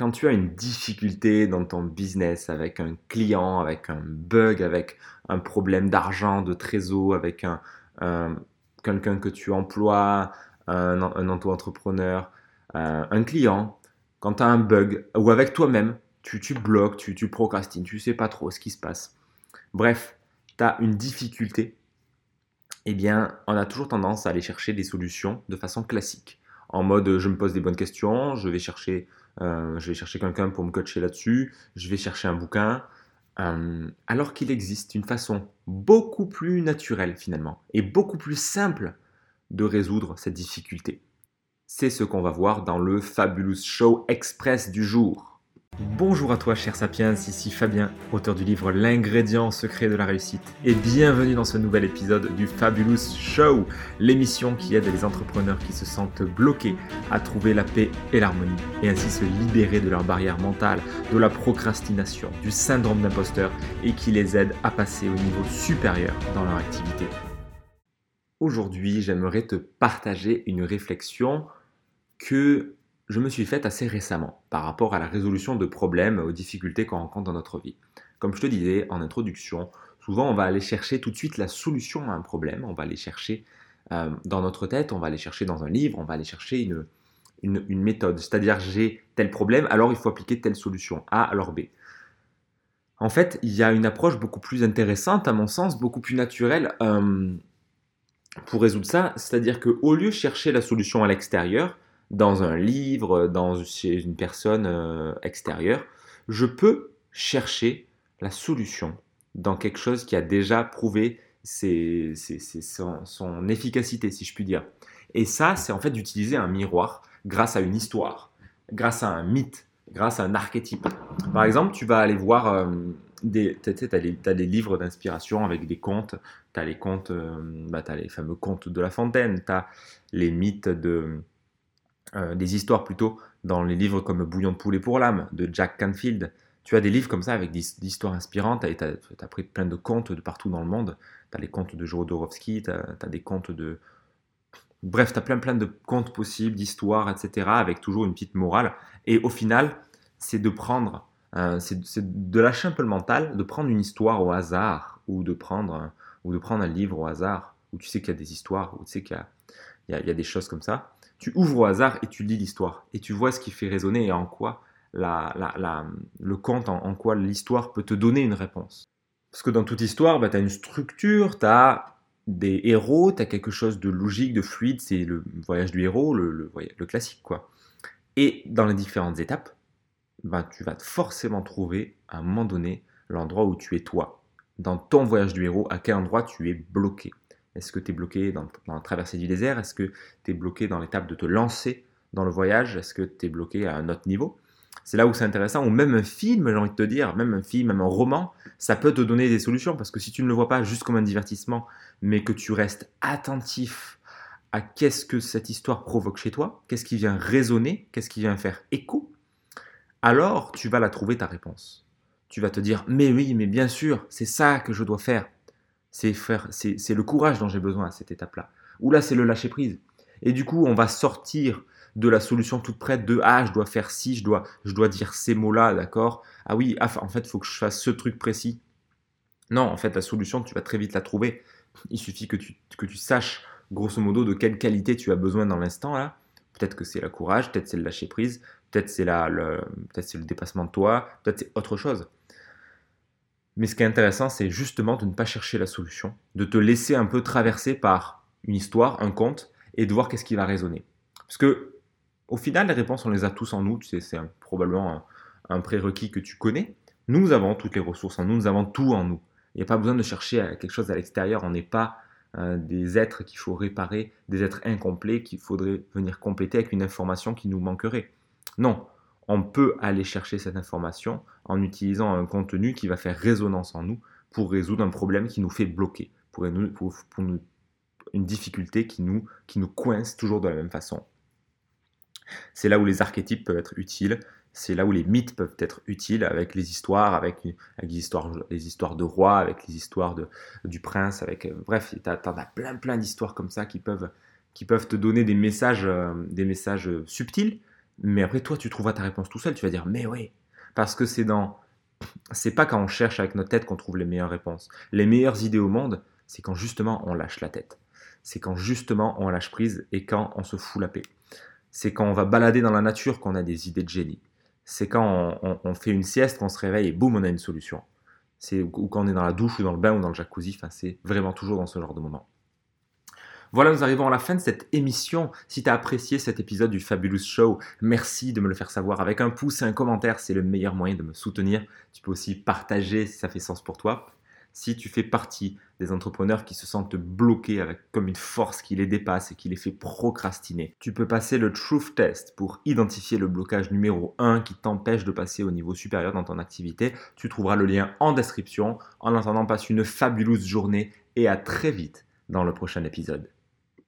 quand tu as une difficulté dans ton business avec un client, avec un bug, avec un problème d'argent, de trésor, avec un, quelqu'un que tu emploies, un, un auto-entrepreneur, euh, un client, quand tu as un bug, ou avec toi-même, tu, bloques, tu, procrastines, tu sais pas trop ce qui se passe. Bref, tu as une difficulté, eh bien, on a toujours tendance à aller chercher des solutions de façon classique. En mode, je me pose des bonnes questions, je vais chercher euh, je vais chercher quelqu'un pour me coacher là-dessus, je vais chercher un bouquin, euh, alors qu'il existe une façon beaucoup plus naturelle finalement et beaucoup plus simple de résoudre cette difficulté. C'est ce qu'on va voir dans le Fabulous Show Express du jour. Bonjour à toi cher Sapiens, ici Fabien, auteur du livre L'ingrédient secret de la réussite, et bienvenue dans ce nouvel épisode du Fabulous Show, l'émission qui aide les entrepreneurs qui se sentent bloqués à trouver la paix et l'harmonie, et ainsi se libérer de leurs barrières mentales, de la procrastination, du syndrome d'imposteur, et qui les aide à passer au niveau supérieur dans leur activité. Aujourd'hui, j'aimerais te partager une réflexion que je me suis faite assez récemment par rapport à la résolution de problèmes, aux difficultés qu'on rencontre dans notre vie. Comme je te disais en introduction, souvent on va aller chercher tout de suite la solution à un problème, on va aller chercher euh, dans notre tête, on va aller chercher dans un livre, on va aller chercher une, méthode. C'est-à-dire j'ai tel problème, alors il faut appliquer telle solution, A alors B. En fait, il y a une approche beaucoup plus intéressante, à mon sens, beaucoup plus naturelle euh, pour résoudre ça. C'est-à-dire qu'au lieu de chercher la solution à l'extérieur, dans un livre, dans, chez une personne euh, extérieure, je peux chercher la solution dans quelque chose qui a déjà prouvé son, efficacité, si je puis dire. Et ça, c'est en fait d'utiliser un miroir grâce à une histoire, grâce à un mythe, grâce à un archétype. Par exemple, tu vas aller voir euh, des, tu as, des livres d'inspiration avec des contes, tu as les contes, euh, bah, as les fameux contes de La Fontaine, tu as les mythes de, euh, des histoires plutôt dans les livres comme Bouillon de poulet pour l'âme de Jack Canfield. Tu as des livres comme ça avec des, histoires inspirantes et tu as, pris plein de contes de partout dans le monde. Tu as les contes de Jodorowsky, tu as, des contes de... Bref, tu as plein plein de contes possibles, d'histoires, etc. avec toujours une petite morale. Et au final, c'est de prendre, c'est de lâcher un peu le mental, de prendre une histoire au hasard ou de prendre, ou de prendre un livre au hasard où tu sais qu'il y a des histoires, où tu sais qu'il y, y a des choses comme ça tu ouvres au hasard et tu lis l'histoire. Et tu vois ce qui fait résonner et en quoi le conte, en, quoi l'histoire peut te donner une réponse. Parce que dans toute histoire, bah, tu as une structure, tu as des héros, tu as quelque chose de logique, de fluide, c'est le voyage du héros, le, le, classique. quoi. Et dans les différentes étapes, bah, tu vas forcément trouver à un moment donné l'endroit où tu es toi. Dans ton voyage du héros, à quel endroit tu es bloqué. Est-ce que tu es bloqué dans, la traversée du désert? Est-ce que tu es bloqué dans l'étape de te lancer dans le voyage? Est-ce que tu es bloqué à un autre niveau? C'est là où c'est intéressant, ou même un film, j'ai envie de te dire, même un film, même un roman, ça peut te donner des solutions, parce que si tu ne le vois pas juste comme un divertissement, mais que tu restes attentif à qu'est-ce que cette histoire provoque chez toi, qu'est-ce qui vient résonner, qu'est-ce qui vient faire écho, alors tu vas la trouver ta réponse. Tu vas te dire, mais oui, mais bien sûr, c'est ça que je dois faire. C'est faire, c'est le courage dont j'ai besoin à cette étape-là. Ou là, c'est le lâcher prise. Et du coup, on va sortir de la solution toute prête de ah, je dois faire ci, je dois, je dois dire ces mots-là, d'accord? Ah oui, ah, en fait, il faut que je fasse ce truc précis. Non, en fait, la solution, tu vas très vite la trouver. Il suffit que tu, que tu saches, grosso modo, de quelle qualité tu as besoin dans l'instant là. Peut-être que c'est le courage, peut-être c'est le lâcher prise, peut-être c'est le, peut c'est le dépassement de toi, peut-être c'est autre chose. Mais ce qui est intéressant, c'est justement de ne pas chercher la solution, de te laisser un peu traverser par une histoire, un conte, et de voir qu'est-ce qui va résonner. Parce que, au final, les réponses, on les a tous en nous, c'est probablement un, prérequis que tu connais. Nous avons toutes les ressources en nous, nous avons tout en nous. Il n'y a pas besoin de chercher quelque chose à l'extérieur, on n'est pas euh, des êtres qu'il faut réparer, des êtres incomplets qu'il faudrait venir compléter avec une information qui nous manquerait. Non, on peut aller chercher cette information en utilisant un contenu qui va faire résonance en nous pour résoudre un problème qui nous fait bloquer, pour, une difficulté qui nous, qui nous coince toujours de la même façon. C'est là où les archétypes peuvent être utiles, c'est là où les mythes peuvent être utiles avec les histoires, avec, les, histoires, de rois, avec les histoires du prince, avec bref, tu en as plein plein d'histoires comme ça qui peuvent, te donner des messages, euh, des messages subtils, Mais après, toi, tu trouveras ta réponse tout seul. Tu vas dire, mais oui. Parce que c'est dans. C'est pas quand on cherche avec notre tête qu'on trouve les meilleures réponses. Les meilleures idées au monde, c'est quand justement on lâche la tête. C'est quand justement on lâche prise et quand on se fout la paix. C'est quand on va balader dans la nature qu'on a des idées de génie. C'est quand on, fait une sieste, qu'on se réveille et boum, on a une solution. C'est ou quand on est dans la douche ou dans le bain ou dans le jacuzzi. Enfin, c'est vraiment toujours dans ce genre de moment. Voilà, nous arrivons à la fin de cette émission. Si tu as apprécié cet épisode du Fabulous Show, merci de me le faire savoir avec un pouce et un commentaire. C'est le meilleur moyen de me soutenir. Tu peux aussi partager si ça fait sens pour toi. Si tu fais partie des entrepreneurs qui se sentent bloqués avec comme une force qui les dépasse et qui les fait procrastiner, tu peux passer le Truth Test pour identifier le blocage numéro 1 qui t'empêche de passer au niveau supérieur dans ton activité. Tu trouveras le lien en description. En attendant, passe une fabuleuse journée et à très vite dans le prochain épisode.